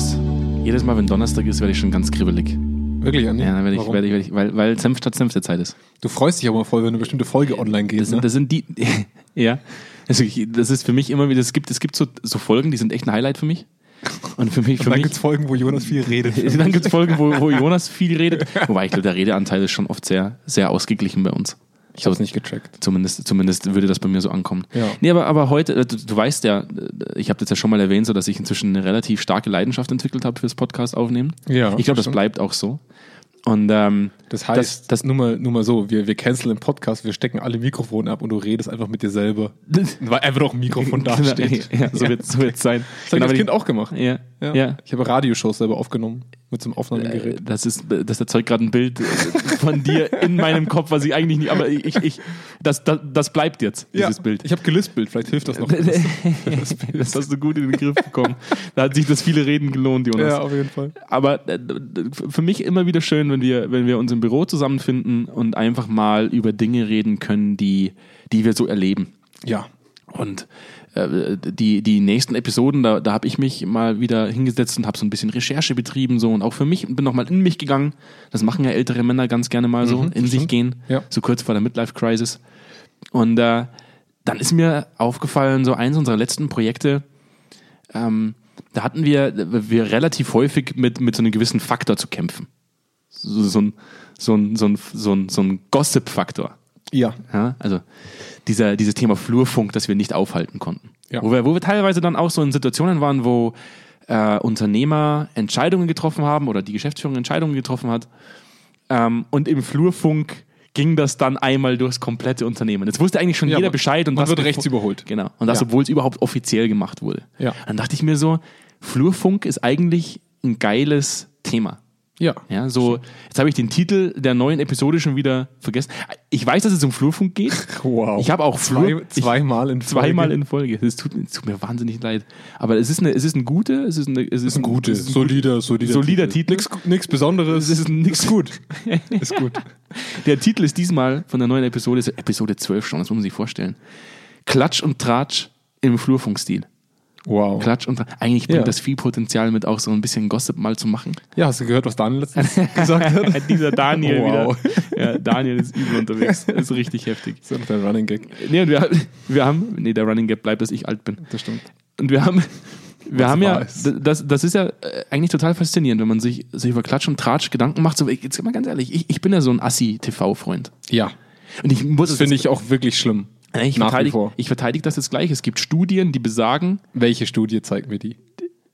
was? Jedes Mal, wenn Donnerstag ist, werde ich schon ganz kribbelig. Wirklich, Andi? Ja, dann werde ich, werde ich, werde ich, weil, weil Senf statt Senfte Zeit ist. Du freust dich aber voll, wenn eine bestimmte Folge online geht. Das sind, ne? das sind die, ja. Also ich, das ist für mich immer wieder, es gibt, es gibt so, so Folgen, die sind echt ein Highlight für mich. Und für mich, für Und dann gibt es Folgen, wo Jonas viel redet. dann gibt es Folgen, wo, wo Jonas viel redet. Wobei ich glaube, der Redeanteil ist schon oft sehr, sehr ausgeglichen bei uns. Ich habe es nicht gecheckt. Zumindest, zumindest würde das bei mir so ankommen. Ja. Nee, aber, aber heute, äh, du, du weißt ja, äh, ich habe das ja schon mal erwähnt, so dass ich inzwischen eine relativ starke Leidenschaft entwickelt habe fürs Podcast aufnehmen. Ja, Ich glaube, das bleibt auch so. Und ähm, Das heißt, Das- das- nur, mal, nur mal so, wir, wir canceln den Podcast, wir stecken alle Mikrofone ab und du redest einfach mit dir selber. Weil einfach noch ein Mikrofon da steht. ja, so wird es so wird's sein. Das habe ich als Kind auch gemacht. Ja, ja. ja. Ich habe Radioshows selber aufgenommen mit so einem Aufnahmegerät. Äh, Das ist, das erzeugt gerade ein Bild von dir in meinem Kopf, was ich eigentlich nicht, aber ich, ich das, das, das bleibt jetzt, dieses Bild. Ich habe gelispelt, vielleicht hilft das noch. Das hast du gut in den Griff bekommen. Da hat sich das viele Reden gelohnt, Jonas. ja, auf jeden Fall. Aber äh, für mich immer wieder schön, wenn wir, wenn wir uns im Büro zusammenfinden und einfach mal über Dinge reden können, die, die wir so erleben. Ja. Und äh, die, die nächsten Episoden, da, da habe ich mich mal wieder hingesetzt und habe so ein bisschen Recherche betrieben so und auch für mich bin nochmal in mich gegangen. Das machen ja ältere Männer ganz gerne mal so, Mhm, in sich stimmt. gehen, Ja. so kurz vor der Midlife-Crisis. Und äh, dann ist mir aufgefallen, so eins unserer letzten Projekte, ähm, da hatten wir, wir relativ häufig mit, mit so einem gewissen Faktor zu kämpfen. So, so ein, so ein, so ein, so ein, so ein Gossip-Faktor. Ja. Ja, also dieser, dieses Thema Flurfunk, das wir nicht aufhalten konnten. Ja. Wo, wir, wo wir teilweise dann auch so in Situationen waren, wo äh, Unternehmer Entscheidungen getroffen haben oder die Geschäftsführung Entscheidungen getroffen hat. Ähm, und im Flurfunk ging das dann einmal durchs komplette Unternehmen. Jetzt wusste eigentlich schon Ja, jeder Bescheid. Und das wird rechts überholt. Genau. Und das, obwohl es überhaupt offiziell gemacht wurde. Ja. Dann dachte ich mir so, Flurfunk ist eigentlich ein geiles Thema. Ja. Ja, so, jetzt habe ich den Titel der neuen Episode schon wieder vergessen. Ich weiß, dass es um Flurfunk geht. Wow. Ich habe auch Flur, Zwei, zweimal in ich, zweimal Folge. in Folge. Es tut, tut mir wahnsinnig leid. Aber es ist eine, es ist ein gute, es ist eine, es ist ein gutes, es ist ein solider, solider, solider Titel. Nix, nix Besonderes. Es ist nix gut. Ist gut. Der Titel ist diesmal von der neuen Episode, ist Episode 12 schon, das muss man sich vorstellen. Klatsch und Tratsch im Flurfunkstil. Wow. Klatsch und Tratsch. Eigentlich bringt Ja. das viel Potenzial mit, auch so ein bisschen Gossip mal zu machen. Ja, hast du gehört, was Daniel letztens gesagt hat? Dieser Daniel Wow. wieder. Ja, Daniel ist übel unterwegs. Das ist richtig heftig. Das ist doch der Running Gag. Nee, und wir, wir haben, nee, der Running Gap bleibt, dass ich alt bin. Das stimmt. Und wir haben, wir Was haben ja, das, das ist ja äh, eigentlich total faszinierend, wenn man sich, sich über Klatsch und Tratsch Gedanken macht. So, jetzt mal ganz ehrlich, ich, ich bin ja so ein Assi-TV-Freund. Ja. Und ich muss Das finde ich auch wirklich schlimm. Ich nach wie verteidige, ich verteidige das jetzt gleich. Es gibt Studien, die besagen, Welche Studie zeigt mir die?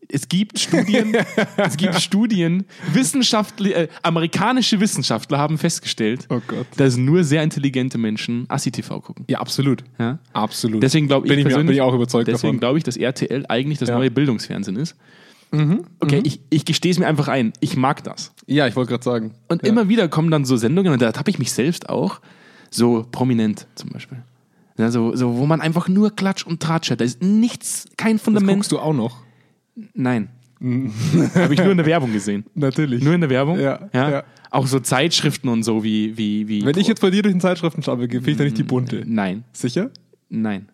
es gibt Studien, es gibt Studien, Wissenschaftler, äh, amerikanische Wissenschaftler haben festgestellt, Oh dass nur sehr intelligente Menschen Assi-TV gucken. Ja, absolut. Ja? Absolut. Deswegen glaube ich, bin ich, mir, persönlich- bin ich auch überzeugt Deswegen glaube ich, dass RTL eigentlich das Ja. Mhm, neue Bildungsfernsehen ist. Okay, ich, ich gestehe es mir einfach ein. Ich mag das. Ja, ich wollte gerade sagen. Und ja. immer wieder kommen dann so Sendungen, und da habe ich mich selbst auch, so prominent zum Beispiel. Ja, so, so, wo man einfach nur Klatsch und Tratsch hat. Da ist nichts, kein Das Fundament. guckst du auch noch. Nein. habe ich nur in der Werbung gesehen. Natürlich. Nur in der Werbung? Ja, ja. Auch so Zeitschriften und so wie. wie, wie Wenn ich jetzt bei dir durch den Zeitschriftenstapel gehe, finde ich da nicht die bunte. Nein. Sicher? Nein.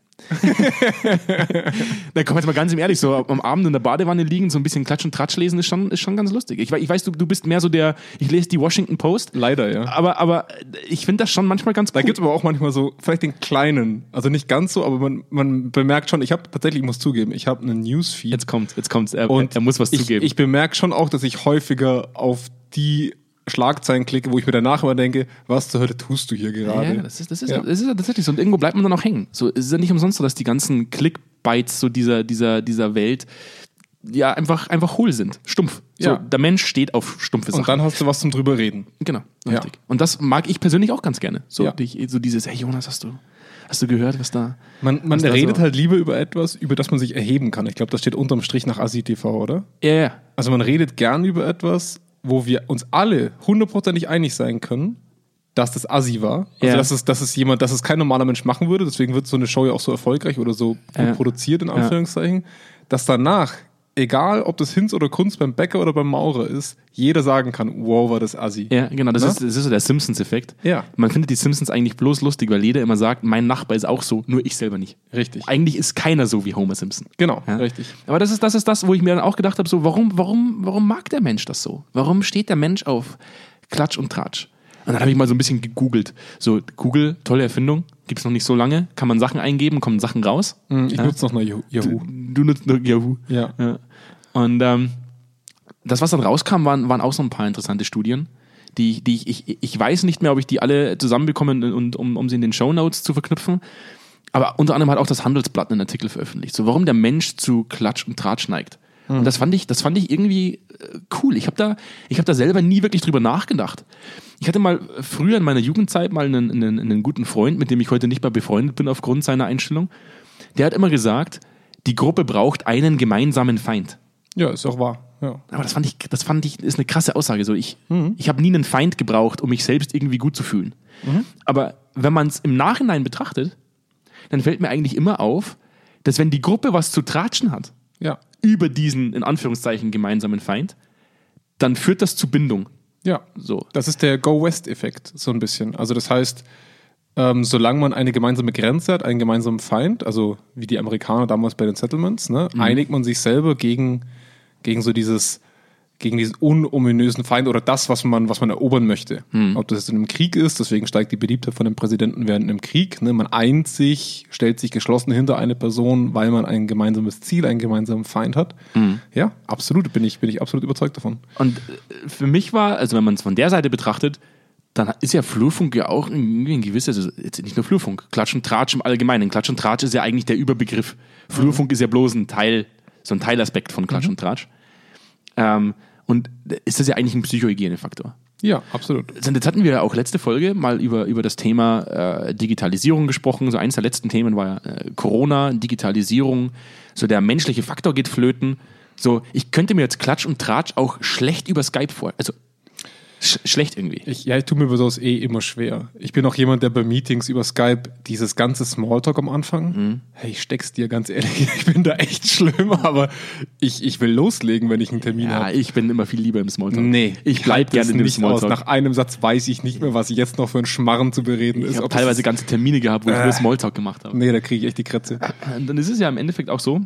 Na komm jetzt mal ganz im ehrlich, so am Abend in der Badewanne liegen, so ein bisschen Klatsch und Tratsch lesen, ist schon, ist schon ganz lustig. Ich, ich weiß, du, du bist mehr so der, ich lese die Washington Post, Leider, ja. aber, aber ich finde das schon manchmal ganz Da cool. gibt es aber auch manchmal so, vielleicht den kleinen, also nicht ganz so, aber man, man bemerkt schon, ich habe tatsächlich, ich muss zugeben, ich habe einen Newsfeed. Jetzt kommt, jetzt kommt's. Er, und er muss was ich, zugeben. Ich bemerke schon auch, dass ich häufiger auf die Schlagzeilen klicke, wo ich mir danach immer denke, was zur Hölle tust du hier gerade? ja, das ist, das, ist, Ja. das ist ja tatsächlich so. Und irgendwo bleibt man dann auch hängen. So, es ist ja nicht umsonst so, dass die ganzen Clickbites so dieser, dieser, dieser Welt ja einfach, einfach hohl sind. Stumpf. So, Ja. Der Mensch steht auf stumpfe Sachen. Und dann hast du was zum drüber reden. Genau, Ja. richtig. Und das mag ich persönlich auch ganz gerne. So, Ja. dich, so dieses, hey Jonas, hast du, hast du gehört, was da. Man, man da redet so- halt lieber über etwas, über das man sich erheben kann. Ich glaube, das steht unterm Strich nach ASI TV, oder? Ja, ja. Also man redet gern über etwas, wo wir uns alle hundertprozentig einig sein können, dass das Assi war. Also Ja. dass, es, dass es jemand, dass es kein normaler Mensch machen würde. Deswegen wird so eine Show ja auch so erfolgreich oder so gut Ja. produziert, in Anführungszeichen. Dass danach egal ob das Hinz oder Kunst beim Bäcker oder beim Maurer ist, jeder sagen kann, wow, war das assi. Ja, genau, das, Ne? ist, das ist so der Simpsons-Effekt. Ja. Man findet die Simpsons eigentlich bloß lustig, weil jeder immer sagt, mein Nachbar ist auch so, nur ich selber nicht. Richtig. Eigentlich ist keiner so wie Homer Simpson. Genau, Ja. richtig. Aber das ist, das ist das, wo ich mir dann auch gedacht habe, so, warum, warum, warum mag der Mensch das so? Warum steht der Mensch auf Klatsch und Tratsch? Und dann habe ich mal so ein bisschen gegoogelt. So, Google, tolle Erfindung, gibt's noch nicht so lange, kann man Sachen eingeben, kommen Sachen raus. Hm, Ich nutze noch mal Yahoo. Yahoo. Du nutzt nur Yahoo. Ja. Ja. Und ähm, das, was dann rauskam, waren, waren auch so ein paar interessante Studien. Die, die ich, ich, ich weiß nicht mehr, ob ich die alle zusammenbekomme, und, um, um sie in den Shownotes zu verknüpfen. Aber unter anderem hat auch das Handelsblatt einen Artikel veröffentlicht. So, warum der Mensch zu Klatsch und Tratsch neigt. Und das fand ich, das fand ich irgendwie äh, cool. Ich habe da, ich habe da selber nie wirklich drüber nachgedacht. Ich hatte mal früher in meiner Jugendzeit mal einen, einen, einen guten Freund, mit dem ich heute nicht mehr befreundet bin aufgrund seiner Einstellung. Der hat immer gesagt, die Gruppe braucht einen gemeinsamen Feind. Ja, ist auch wahr. Ja. Aber das fand ich, das fand ich, ist eine krasse Aussage. So, ich, ich habe nie einen Feind gebraucht, um mich selbst irgendwie gut zu fühlen. Aber wenn man es im Nachhinein betrachtet, dann fällt mir eigentlich immer auf, dass wenn die Gruppe was zu tratschen hat Ja. über diesen in Anführungszeichen gemeinsamen Feind, dann führt das zu Bindung. Ja. So. Das ist der Go-West-Effekt, so ein bisschen. Also das heißt, ähm, solange man eine gemeinsame Grenze hat, einen gemeinsamen Feind, also wie die Amerikaner damals bei den Settlements, ne, einigt man sich selber gegen, gegen so dieses, gegen diesen unominösen Feind oder das, was man, was man erobern möchte. Ob das jetzt in einem Krieg ist, deswegen steigt die Beliebtheit von dem Präsidenten während einem Krieg. Ne? Man eint sich, stellt sich geschlossen hinter eine Person, weil man ein gemeinsames Ziel, einen gemeinsamen Feind hat. Ja, absolut, bin ich, bin ich absolut überzeugt davon. Und äh, für mich war, also wenn man es von der Seite betrachtet, dann ist ja Flurfunk ja auch irgendwie ein gewisses, also jetzt nicht nur Flurfunk, Klatsch und Tratsch im Allgemeinen. Klatsch und Tratsch ist ja eigentlich der Überbegriff. Flurfunk ist ja bloß ein Teil, so ein Teilaspekt von Klatsch und Tratsch. Ähm, und ist das ja eigentlich ein Psychohygienefaktor. Ja, absolut. Jetzt hatten wir ja auch letzte Folge mal über, über das Thema äh, Digitalisierung gesprochen. So eins der letzten Themen war ja äh, Corona, Digitalisierung, so der menschliche Faktor geht flöten. So, ich könnte mir jetzt Klatsch und Tratsch auch schlecht über Skype vor. Also sch schlecht irgendwie. Ich, ja, ich tue mir bei sowas eh immer schwer. Ich bin auch jemand, der bei Meetings über Skype dieses ganze Smalltalk am Anfang, hey, ich steck's dir ganz ehrlich, ich bin da echt schlimm, aber ich, ich will loslegen, wenn ich einen Termin Ja, habe. ich bin immer viel lieber im Smalltalk. Nee, ich bleib gerne in dem nicht aus. Smalltalk. Nach einem Satz weiß ich nicht mehr, was jetzt noch für ein Schmarren zu bereden ich ist. habe Ob das- teilweise ganze Termine gehabt, wo ich Äh. nur Smalltalk gemacht habe. Nee, da kriege ich echt die Krätze. Und dann ist es ja im Endeffekt auch so,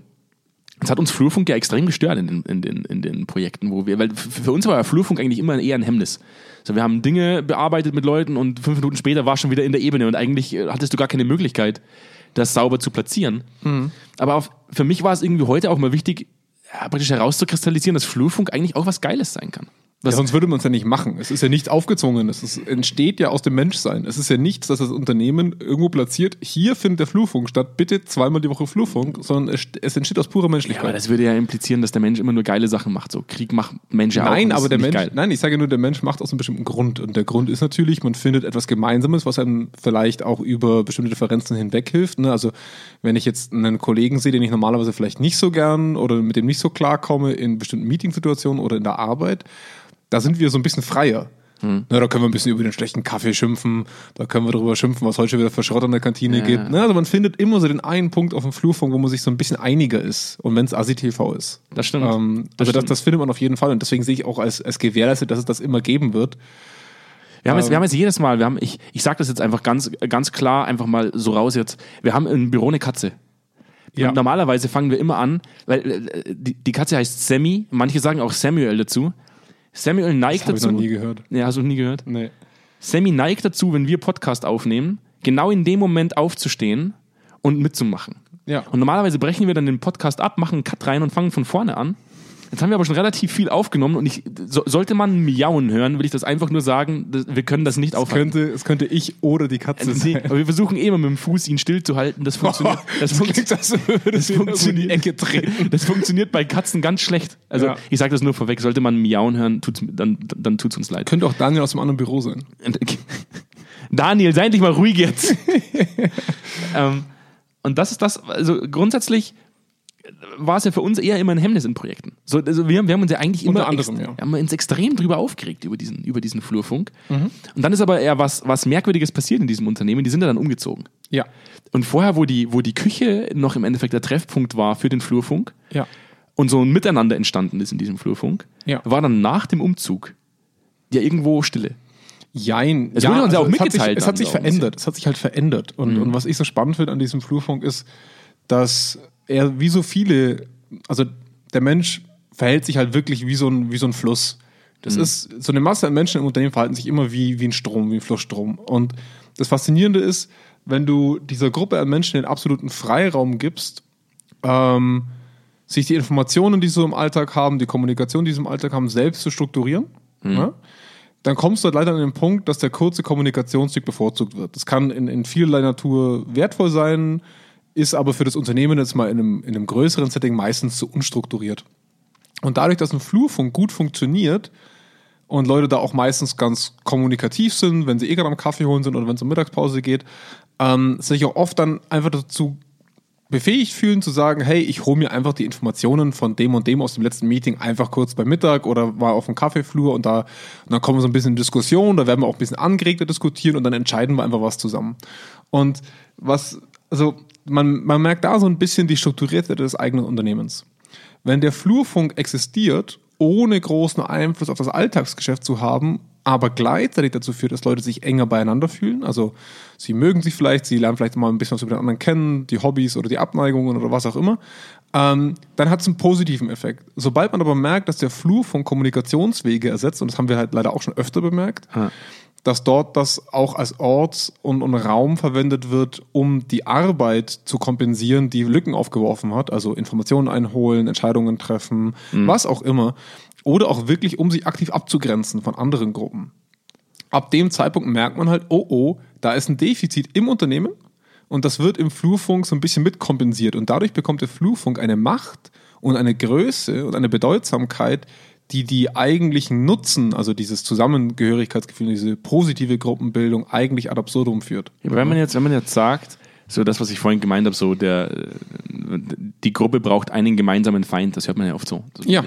es hat uns Flurfunk ja extrem gestört in den, in den, in den Projekten, wo wir, weil für uns war ja Flurfunk eigentlich immer eher ein Hemmnis. So, wir haben Dinge bearbeitet mit Leuten und fünf Minuten später war schon wieder in der Ebene und eigentlich äh, hattest du gar keine Möglichkeit, das sauber zu platzieren. Aber auf, für mich war es irgendwie heute auch mal wichtig, ja, praktisch herauszukristallisieren, dass Flurfunk eigentlich auch was Geiles sein kann. Ja, sonst würde man es ja nicht machen. Es ist ja nichts aufgezwungen. Es ist, entsteht ja aus dem Menschsein. Es ist ja nichts, dass das Unternehmen irgendwo platziert. Hier findet der Flurfunk statt. Bitte zweimal die Woche Flurfunk, sondern es, es entsteht aus purer Ja, aber Menschlichkeit. das würde ja implizieren, dass der Mensch immer nur geile Sachen macht. So Krieg macht Mensch ja auch. nein, aber der Mensch, geil. nein, ich sage nur, der Mensch macht aus einem bestimmten Grund. Und der Grund ist natürlich, man findet etwas Gemeinsames, was einem vielleicht auch über bestimmte Differenzen hinweg hilft. Ne? Also, wenn ich jetzt einen Kollegen sehe, den ich normalerweise vielleicht nicht so gern oder mit dem nicht so klarkomme in bestimmten Meetingsituationen oder in der Arbeit, da sind wir so ein bisschen freier. Hm. Na, da können wir ein bisschen über den schlechten Kaffee schimpfen, da können wir darüber schimpfen, was heute wieder für Schrott an der Kantine gibt. Ne? Also man findet immer so den einen Punkt auf dem Flurfunk, wo man sich so ein bisschen einiger ist. Und wenn es ASI-TV ist. Das stimmt. Ähm, Das also das, stimmt. das findet man auf jeden Fall. Und deswegen sehe ich auch als, als gewährleistet, dass es das immer geben wird. Wir haben, jetzt, Ähm. wir haben jetzt jedes Mal, wir haben, ich, ich sage das jetzt einfach ganz, ganz klar, einfach mal so raus jetzt. Wir haben im Büro eine Katze. Ja. Normalerweise fangen wir immer an, weil äh, die, die Katze heißt Sammy, manche sagen auch Samuel dazu. Samuel neigt Das habe ich dazu. noch nie gehört. Ja, hast du nie gehört? Nee. Sammy neigt dazu, wenn wir Podcast aufnehmen, genau in dem Moment aufzustehen und mitzumachen. Ja. Und normalerweise brechen wir dann den Podcast ab, machen einen Cut rein und fangen von vorne an. Jetzt haben wir aber schon relativ viel aufgenommen und ich, so, sollte man Miauen hören, will ich das einfach nur sagen, das, wir können das nicht Es aufhalten. könnte, es könnte ich oder die Katze Nee, sein. aber wir versuchen eh immer mit dem Fuß ihn stillzuhalten. Das funktioniert, das das klingt, würde das das die funktioniert, Ecke treten. das funktioniert bei Katzen ganz schlecht. Also Ja. ich sage das nur vorweg, sollte man Miauen hören, tut's, dann, dann tut's uns leid. Könnte auch Daniel aus dem anderen Büro sein. Daniel, sei endlich mal ruhig jetzt. ähm, und das ist das, also grundsätzlich war es ja für uns eher immer ein Hemmnis in Projekten. So, also wir, wir haben uns ja eigentlich immer anderem, ja. haben wir uns extrem drüber aufgeregt über diesen, über diesen Flurfunk. Und dann ist aber eher was, was Merkwürdiges passiert in diesem Unternehmen. Die sind ja dann umgezogen. Ja. Und vorher, wo die, wo die Küche noch im Endeffekt der Treffpunkt war für den Flurfunk, Ja. und so ein Miteinander entstanden ist in diesem Flurfunk, Ja. war dann nach dem Umzug ja irgendwo Stille. Jein. Es wurde uns ja auch es hat sich, mitgeteilt es hat sich verändert. Es hat sich halt verändert. Und, Mhm. und was ich so spannend finde an diesem Flurfunk ist, dass er wie so viele, also der Mensch verhält sich halt wirklich wie so ein, wie so ein Fluss. Das ist, so eine Masse an Menschen im Unternehmen verhalten sich immer wie, wie ein Strom, wie ein Flussstrom. Und das Faszinierende ist, wenn du dieser Gruppe an Menschen den absoluten Freiraum gibst, ähm, sich die Informationen, die sie so im Alltag haben, die Kommunikation, die sie im Alltag haben, selbst zu strukturieren, ja, dann kommst du halt leider an den Punkt, dass der kurze Kommunikationsweg bevorzugt wird. Das kann in, in vielerlei Natur wertvoll sein, ist aber für das Unternehmen jetzt mal in einem, in einem größeren Setting meistens zu unstrukturiert. Und dadurch, dass ein Flurfunk gut funktioniert und Leute da auch meistens ganz kommunikativ sind, wenn sie eh gerade am Kaffee holen sind oder wenn es um Mittagspause geht, ähm, sich auch oft dann einfach dazu befähigt fühlen zu sagen, hey, ich hole mir einfach die Informationen von dem und dem aus dem letzten Meeting einfach kurz beim Mittag oder mal auf dem Kaffeeflur und da und dann kommen wir so ein bisschen in Diskussion, da werden wir auch ein bisschen angeregter diskutieren und dann entscheiden wir einfach was zusammen. Und was, also man, man merkt da so ein bisschen die Strukturiertheit des eigenen Unternehmens. Wenn der Flurfunk existiert, ohne großen Einfluss auf das Alltagsgeschäft zu haben, aber gleichzeitig dazu führt, dass Leute sich enger beieinander fühlen. Also sie mögen sich vielleicht, sie lernen vielleicht mal ein bisschen was über den anderen kennen, die Hobbys oder die Abneigungen oder was auch immer. Ähm, dann hat es einen positiven Effekt. Sobald man aber merkt, dass der Flurfunk Kommunikationswege ersetzt, und das haben wir halt leider auch schon öfter bemerkt, Ja. Dass dort das auch als Ort und, und Raum verwendet wird, um die Arbeit zu kompensieren, die Lücken aufgeworfen hat, also Informationen einholen, Entscheidungen treffen, was auch immer, oder auch wirklich, um sich aktiv abzugrenzen von anderen Gruppen. Ab dem Zeitpunkt merkt man halt, oh oh, da ist ein Defizit im Unternehmen und das wird im Flurfunk so ein bisschen mitkompensiert und dadurch bekommt der Flurfunk eine Macht und eine Größe und eine Bedeutsamkeit, die die eigentlichen Nutzen, also dieses Zusammengehörigkeitsgefühl, diese positive Gruppenbildung eigentlich ad absurdum führt. Wenn man jetzt, wenn man jetzt sagt, so das, was ich vorhin gemeint habe, so der, äh, die Gruppe braucht einen gemeinsamen Feind, das hört man ja oft so. so Ja.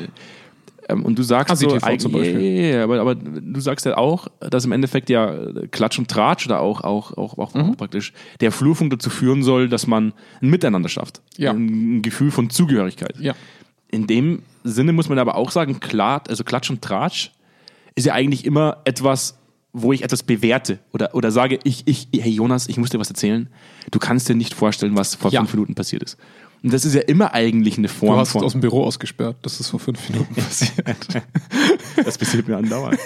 Ähm, Und du sagst so, ACTV zum Beispiel. ja, aber, aber du sagst ja auch, dass im Endeffekt ja Klatsch und Tratsch oder auch, auch, auch, auch, Mhm. auch praktisch der Flurfunk dazu führen soll, dass man ein Miteinander schafft. Ja. Ein Gefühl von Zugehörigkeit. Ja. In dem Sinne muss man aber auch sagen, klar, also Klatsch und Tratsch ist ja eigentlich immer etwas, wo ich etwas bewerte oder, oder sage, ich, ich, hey Jonas, ich muss dir was erzählen. Du kannst dir nicht vorstellen, was vor Ja. fünf Minuten passiert ist. Und das ist ja immer eigentlich eine Du Form hast von. aus dem Büro ausgesperrt, das ist vor fünf Minuten passiert. Das passiert mir andauernd.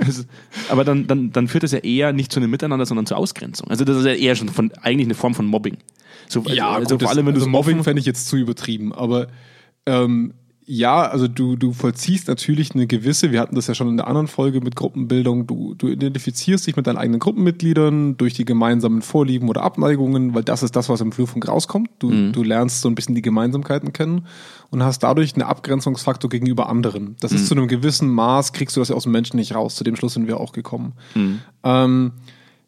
Das ist- aber dann, dann, dann führt das ja eher nicht zu einem Miteinander, sondern zur Ausgrenzung. Also das ist ja eher schon von, eigentlich eine Form von Mobbing. So, also, also gut, vor allem, wenn du also so Mobbing fände ich jetzt zu übertrieben, aber ähm, ja, also du, du vollziehst natürlich eine gewisse, wir hatten das ja schon in der anderen Folge mit Gruppenbildung, du, du identifizierst dich mit deinen eigenen Gruppenmitgliedern durch die gemeinsamen Vorlieben oder Abneigungen, weil das ist das, was im Flurfunk rauskommt. Du, du lernst so ein bisschen die Gemeinsamkeiten kennen und hast dadurch einen Abgrenzungsfaktor gegenüber anderen. Das ist zu einem gewissen Maß, kriegst du das ja aus dem Menschen nicht raus. Zu dem Schluss sind wir auch gekommen. Ähm,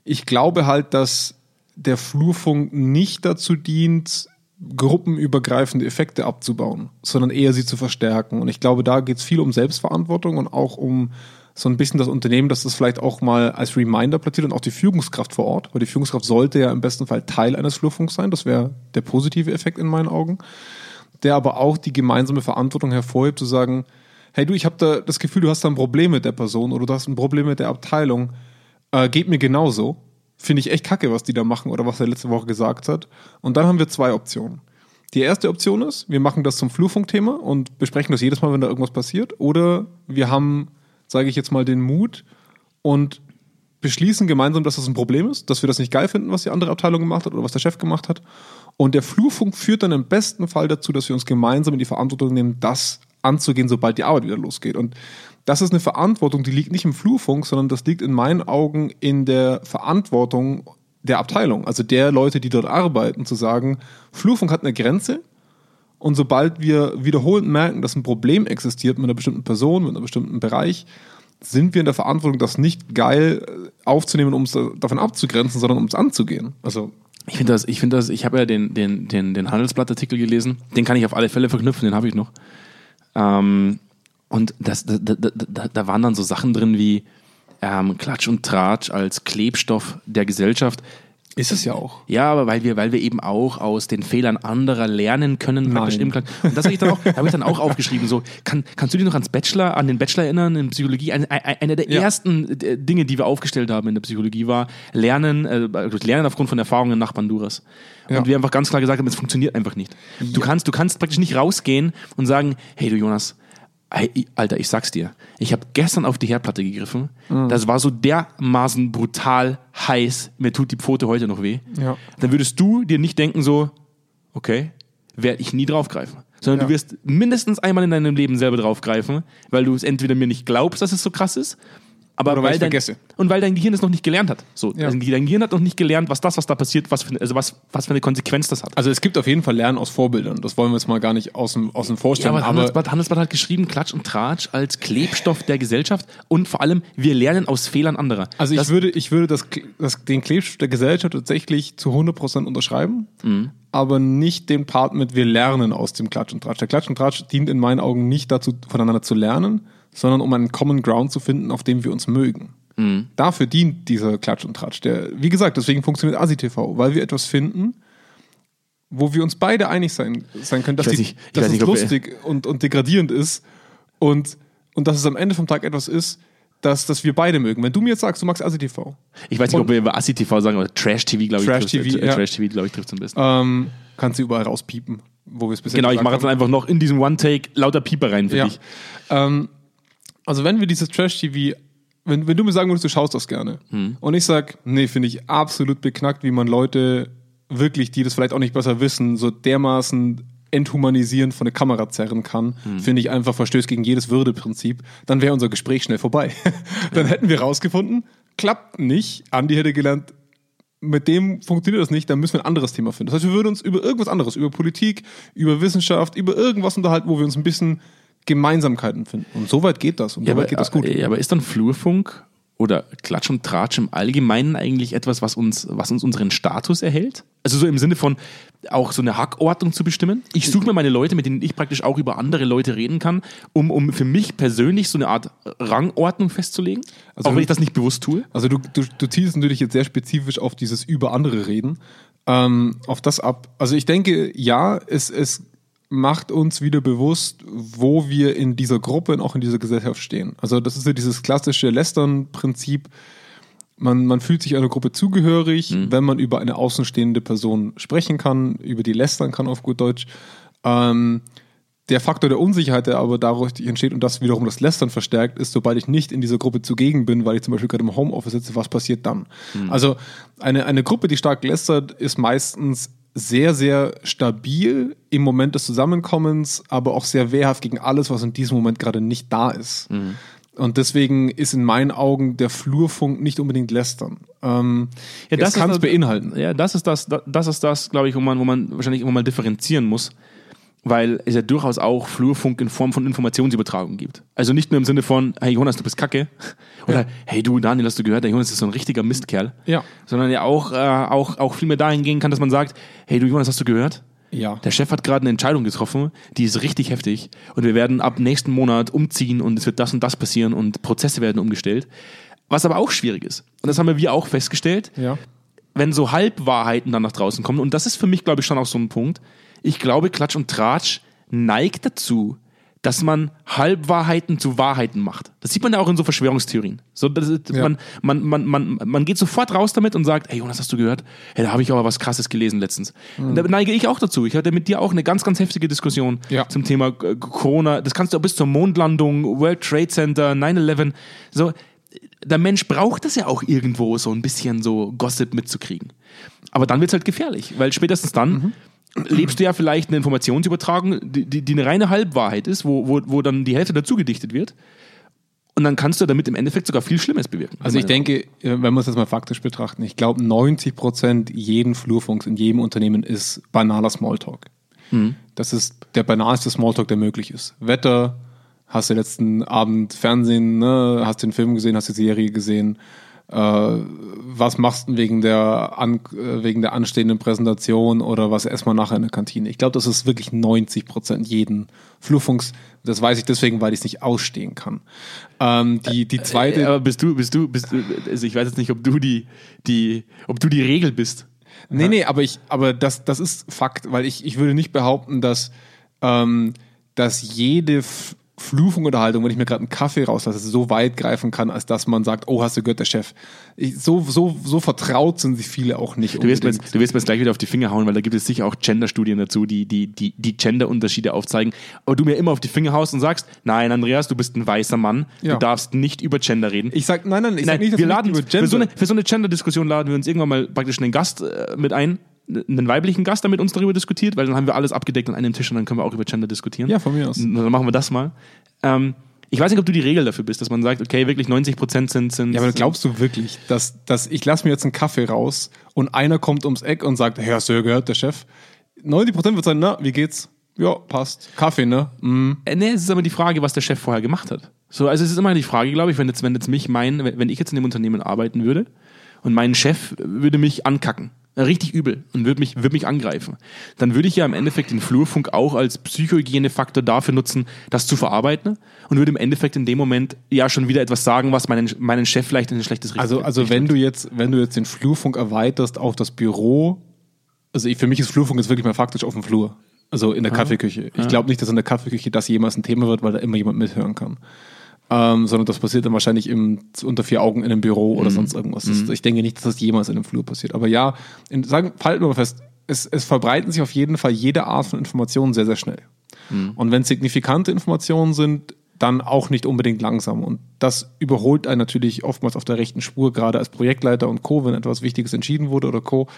ich glaube halt, dass der Flurfunk nicht dazu dient, gruppenübergreifende Effekte abzubauen, sondern eher sie zu verstärken. Und ich glaube, da geht es viel um Selbstverantwortung und auch um so ein bisschen das Unternehmen, dass das vielleicht auch mal als Reminder platziert und auch die Führungskraft vor Ort, weil die Führungskraft sollte ja im besten Fall Teil eines Flurfunks sein. Das wäre der positive Effekt in meinen Augen. Der aber auch die gemeinsame Verantwortung hervorhebt, zu sagen, hey du, ich habe da das Gefühl, du hast da ein Problem mit der Person oder du hast ein Problem mit der Abteilung. Äh, geht mir genauso. Finde ich echt kacke, was die da machen oder was er letzte Woche gesagt hat. Und dann haben wir zwei Optionen. Die erste Option ist, wir machen das zum Flurfunkthema und besprechen das jedes Mal, wenn da irgendwas passiert. Oder wir haben, sage ich jetzt mal, den Mut und beschließen gemeinsam, dass das ein Problem ist, dass wir das nicht geil finden, was die andere Abteilung gemacht hat oder was der Chef gemacht hat. Und der Flurfunk führt dann im besten Fall dazu, dass wir uns gemeinsam in die Verantwortung nehmen, das anzugehen, sobald die Arbeit wieder losgeht. Und das ist eine Verantwortung, die liegt nicht im Flurfunk, sondern das liegt in meinen Augen in der Verantwortung der Abteilung, also der Leute, die dort arbeiten, zu sagen, Flurfunk hat eine Grenze und sobald wir wiederholend merken, dass ein Problem existiert mit einer bestimmten Person, mit einem bestimmten Bereich, sind wir in der Verantwortung, das nicht geil aufzunehmen, um es da- davon abzugrenzen, sondern um es anzugehen. Also Ich finde das, ich finde das, ich habe ja den, den, den, den Handelsblattartikel gelesen, den kann ich auf alle Fälle verknüpfen, den habe ich noch. Ähm, und das, da, da, da, da waren dann so Sachen drin wie ähm, Klatsch und Tratsch als Klebstoff der Gesellschaft. Ist es ja auch. Ja, aber weil wir, weil wir eben auch aus den Fehlern anderer lernen können, praktisch Nein. im Klatsch. Und das habe ich dann auch, habe ich dann auch aufgeschrieben. So, kann, kannst du dich noch ans Bachelor, an den Bachelor erinnern in Psychologie? Eine, eine der Ja. ersten äh, Dinge, die wir aufgestellt haben in der Psychologie, war Lernen, äh, Lernen aufgrund von Erfahrungen nach Banduras. Ja. Und wir einfach ganz klar gesagt haben, es funktioniert einfach nicht. Du kannst, du kannst praktisch nicht rausgehen und sagen, hey du Jonas, Alter, ich sag's dir. Ich habe gestern auf die Herdplatte gegriffen. Mhm. Das war so dermaßen brutal heiß. Mir tut die Pfote heute noch weh. Ja. Dann würdest du dir nicht denken so, okay, werde ich nie draufgreifen. Sondern Ja. du wirst mindestens einmal in deinem Leben selber draufgreifen, weil du es entweder mir nicht glaubst, dass es so krass ist, aber Oder weil weil dein, vergesse. und weil dein Gehirn es noch nicht gelernt hat. So, Ja. also dein Gehirn hat noch nicht gelernt, was das, was da passiert, was für, also was, was für eine Konsequenz das hat. Also es gibt auf jeden Fall Lernen aus Vorbildern. Das wollen wir jetzt mal gar nicht außen, außen Ja, vorstellen. aber aber Handelsblatt, Handelsblatt hat geschrieben, Klatsch und Tratsch als Klebstoff der Gesellschaft und vor allem, wir lernen aus Fehlern anderer. Also ich das, würde, ich würde das, das, den Klebstoff der Gesellschaft tatsächlich zu 100% unterschreiben, Mhm. aber nicht den Part mit wir lernen aus dem Klatsch und Tratsch. Der Klatsch und Tratsch dient in meinen Augen nicht dazu, voneinander zu lernen, sondern um einen Common Ground zu finden, auf dem wir uns mögen. Mhm. Dafür dient dieser Klatsch und Tratsch. Der, wie gesagt, deswegen funktioniert ASI-TV, weil wir etwas finden, wo wir uns beide einig sein, sein können, dass, Ich weiß die, nicht- ich dass weiß es nicht, wir- lustig und, und degradierend ist und, und dass es am Ende vom Tag etwas ist, das, das wir beide mögen. Wenn du mir jetzt sagst, du magst ASI-TV, ich weiß nicht, ob wir über Assi-TV sagen, aber Trash-TV, glaube ich, Trash-TV, trifft- äh, ja. Trash-TV, glaube ich, trifft am besten. ähm, kannst du überall rauspiepen, wo wir es bisher genau, ich mache jetzt einfach noch in diesem One-Take lauter Pieper rein für Ja. dich. Ähm, also wenn wir dieses Trash-TV, wenn, wenn du mir sagen würdest, du schaust das gerne Hm. und ich sag, nee, finde ich absolut beknackt, wie man Leute wirklich, die das vielleicht auch nicht besser wissen, so dermaßen enthumanisieren von der Kamera zerren kann, Hm. finde ich einfach verstößt gegen jedes Würdeprinzip, dann wäre unser Gespräch schnell vorbei. dann hätten wir rausgefunden, klappt nicht, Andi hätte gelernt, mit dem funktioniert das nicht, dann müssen wir ein anderes Thema finden. Das heißt, wir würden uns über irgendwas anderes, über Politik, über Wissenschaft, über irgendwas unterhalten, wo wir uns ein bisschen Gemeinsamkeiten finden. Und so weit geht das. Und so weit geht das gut. äh, aber ist dann Flurfunk oder Klatsch und Tratsch im Allgemeinen eigentlich etwas, was uns, was uns unseren Status erhält? Also so im Sinne von auch so eine Hackordnung zu bestimmen. Ich suche mir meine Leute, mit denen ich praktisch auch über andere Leute reden kann, um, um für mich persönlich so eine Art Rangordnung festzulegen. Also auch wenn ich das nicht bewusst tue. Also du, du, du zielst natürlich jetzt sehr spezifisch auf dieses über andere reden, ähm, auf das ab. Also ich denke, ja, es, es macht uns wieder bewusst, wo wir in dieser Gruppe und auch in dieser Gesellschaft stehen. Also das ist ja dieses klassische Lästern-Prinzip. Man, man fühlt sich einer Gruppe zugehörig, wenn man über eine außenstehende Person sprechen kann, über die lästern kann auf gut Deutsch. Ähm, der Faktor der Unsicherheit, der aber dadurch entsteht und das wiederum das Lästern verstärkt, ist, sobald ich nicht in dieser Gruppe zugegen bin, weil ich zum Beispiel gerade im Homeoffice sitze, was passiert dann? Also eine, eine Gruppe, die stark lästert, ist meistens sehr, sehr stabil im Moment des Zusammenkommens, aber auch sehr wehrhaft gegen alles, was in diesem Moment gerade nicht da ist. Und deswegen ist in meinen Augen der Flurfunk nicht unbedingt lästern. Ähm, Ja, das kann es beinhalten. Ja, das ist das, das ist das, glaube ich, wo man, wo man wahrscheinlich immer mal differenzieren muss. Weil es ja durchaus auch Flurfunk in Form von Informationsübertragung gibt. Also nicht nur im Sinne von, hey Jonas, du bist kacke. Oder hey du, Daniel, hast du gehört, der Jonas ist so ein richtiger Mistkerl. Ja. Sondern ja auch, äh, auch, auch viel mehr dahin gehen kann, dass man sagt, hey du Jonas, hast du gehört? Ja. Der Chef hat gerade eine Entscheidung getroffen, die ist richtig heftig und wir werden ab nächsten Monat umziehen und es wird das und das passieren und Prozesse werden umgestellt. Was aber auch schwierig ist. Und das haben wir auch festgestellt Ja. wenn so Halbwahrheiten dann nach draußen kommen, und das ist für mich, glaube ich, schon auch so ein Punkt, ich glaube, Klatsch und Tratsch neigt dazu, dass man Halbwahrheiten zu Wahrheiten macht. Das sieht man ja auch in so Verschwörungstheorien. So, das Ja. man, man, man, man, man geht sofort raus damit und sagt, hey Jonas, hast du gehört? Hey, da habe ich aber was Krasses gelesen letztens. Und da neige ich auch dazu. Ich hatte mit dir auch eine ganz, ganz heftige Diskussion Ja. zum Thema äh, Corona. Das kannst du auch bis zur Mondlandung, World Trade Center, 9-11. So, der Mensch braucht das ja auch irgendwo, so ein bisschen so Gossip mitzukriegen. Aber dann wird es halt gefährlich, weil spätestens dann lebst du ja vielleicht eine Informationsübertragung, die, die, die eine reine Halbwahrheit ist, wo, wo, wo dann die Hälfte dazu gedichtet wird. Und dann kannst du damit im Endeffekt sogar viel Schlimmes bewirken. Also ich denke, wenn wir es jetzt mal faktisch betrachten, ich glaube 90 Prozent jeden Flurfunks in jedem Unternehmen ist banaler Smalltalk. Das ist der banalste Smalltalk, der möglich ist. Wetter, hast du letzten Abend Fernsehen, ne, hast den Film gesehen, hast die Serie gesehen, äh, was machst du wegen der, an, äh, wegen der anstehenden Präsentation oder was erstmal nachher in der Kantine. Ich glaube, das ist wirklich 90 Prozent jeden Flurfunks. Das weiß ich deswegen, weil ich es nicht ausstehen kann. Ähm, die, die zweite, aber bist du, bist du, bist du, also ich weiß jetzt nicht, ob du die, die, ob du die Regel bist. Nee, nee, aber ich, aber das, das ist Fakt, weil ich, ich würde nicht behaupten, dass, ähm, dass jede Flurfunkunterhaltung, wenn ich mir gerade einen Kaffee rauslasse, so weit greifen kann, als dass man sagt, oh, hast du gehört, der Chef. Ich, so, so, so vertraut sind sich viele auch nicht. Du wirst, mir jetzt, du wirst mir jetzt gleich wieder auf die Finger hauen, weil da gibt es sicher auch Gender-Studien dazu, die die, die, die Gender-Unterschiede aufzeigen. Aber du mir immer auf die Finger haust und sagst, nein, Andreas, du bist ein weißer Mann, Ja. du darfst nicht über Gender reden. Ich sag, nein, nein, ich Nein, sag nicht, dass wir du laden über für so Gender- eine, für so eine Gender-Diskussion laden wir uns irgendwann mal praktisch einen Gast äh, mit ein, einen weiblichen Gast, der mit uns darüber diskutiert, weil dann haben wir alles abgedeckt an einem Tisch und dann können wir auch über Gender diskutieren. Ja, von mir aus. Dann machen wir das mal. Ähm, ich weiß nicht, ob du die Regel dafür bist, dass man sagt, okay, wirklich 90 Prozent sind, sind. Ja, aber glaubst du wirklich, dass, dass ich lasse mir jetzt einen Kaffee raus und einer kommt ums Eck und sagt, Herr Sir, gehört der Chef? 90% wird sagen, na, wie geht's? Ja, passt. Kaffee, ne? Mm. Äh, nee, es ist aber die Frage, was der Chef vorher gemacht hat. So, also es ist immer die Frage, glaube ich, wenn jetzt, wenn jetzt mich mein, wenn ich jetzt in dem Unternehmen arbeiten würde und mein Chef würde mich ankacken, äh, richtig übel und würde mich, würde mich angreifen, dann würde ich ja im Endeffekt den Flurfunk auch als Psychohygienefaktor dafür nutzen, das zu verarbeiten und würde im Endeffekt in dem Moment ja schon wieder etwas sagen, was meinen, meinen Chef vielleicht in ein schlechtes Licht Also, also wenn du jetzt, wenn du jetzt den Flurfunk erweiterst auf das Büro, also ich, für mich ist Flurfunk jetzt wirklich mal faktisch auf dem Flur. Also in der Kaffeeküche. Ich glaube nicht, dass in der Kaffeeküche das jemals ein Thema wird, weil da immer jemand mithören kann. Ähm, sondern das passiert dann wahrscheinlich im, unter vier Augen in einem Büro oder sonst irgendwas. Das, Ich denke nicht, dass das jemals in einem Flur passiert. Aber ja, in, sagen, halten wir mal fest, es, es verbreiten sich auf jeden Fall jede Art von Informationen sehr, sehr schnell. Und wenn es signifikante Informationen sind, dann auch nicht unbedingt langsam. Und das überholt einen natürlich oftmals auf der rechten Spur, gerade als Projektleiter und Co., wenn etwas Wichtiges entschieden wurde oder Co.,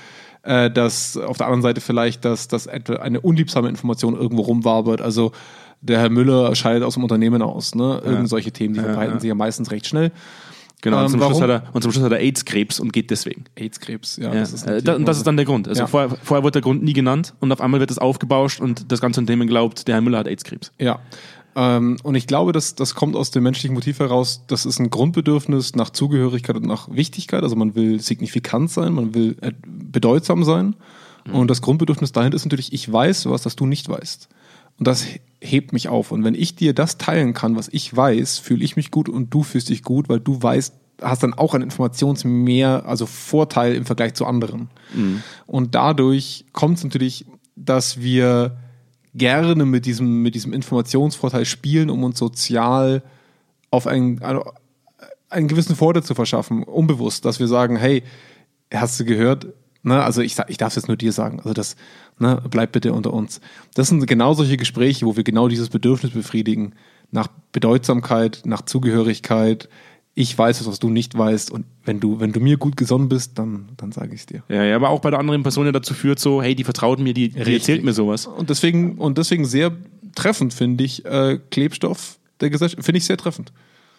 äh, dass auf der anderen Seite vielleicht, dass, dass etwa eine unliebsame Information irgendwo rumwabert. Also der Herr Müller scheidet aus dem Unternehmen aus. Ne? Irgend solche Themen, die verbreiten sich ja meistens recht schnell. Genau, und, Ähm, zum Schluss hat er, und zum Schluss hat er AIDS-Krebs und geht deswegen. AIDS-Krebs, ja. Ja, Das ist äh, da, und das ist dann der Grund. Also Ja. vorher, vorher wird der Grund nie genannt und auf einmal wird es aufgebauscht und das ganze Unternehmen glaubt, der Herr Müller hat AIDS-Krebs. Ja. Ähm, und ich glaube, das, das kommt aus dem menschlichen Motiv heraus. Das ist ein Grundbedürfnis nach Zugehörigkeit und nach Wichtigkeit. Also man will signifikant sein, man will äh, bedeutsam sein. Und das Grundbedürfnis dahinter ist natürlich, ich weiß was, das du nicht weißt. Und das he- hebt mich auf. Und wenn ich dir das teilen kann, was ich weiß, fühle ich mich gut und du fühlst dich gut, weil du weißt, hast dann auch einen Informationsmehr, also Vorteil im Vergleich zu anderen. Und dadurch kommt es natürlich, dass wir gerne mit diesem, mit diesem Informationsvorteil spielen, um uns sozial auf einen, also einen gewissen Vorteil zu verschaffen, unbewusst, dass wir sagen, hey, hast du gehört? Ne, also ich, ich darf es jetzt nur dir sagen, also das, ne, bleib bitte unter uns. Das sind genau solche Gespräche, wo wir genau dieses Bedürfnis befriedigen, nach Bedeutsamkeit, nach Zugehörigkeit. Ich weiß es, was du nicht weißt und wenn du, wenn du mir gut gesonnen bist, dann, dann sage ich es dir. Ja, ja, aber auch bei der anderen Person ja dazu führt, so, hey, die vertraut mir, die, die erzählt mir sowas. Und deswegen, und deswegen sehr treffend finde ich äh, Klebstoff der Gesellschaft, finde ich sehr treffend.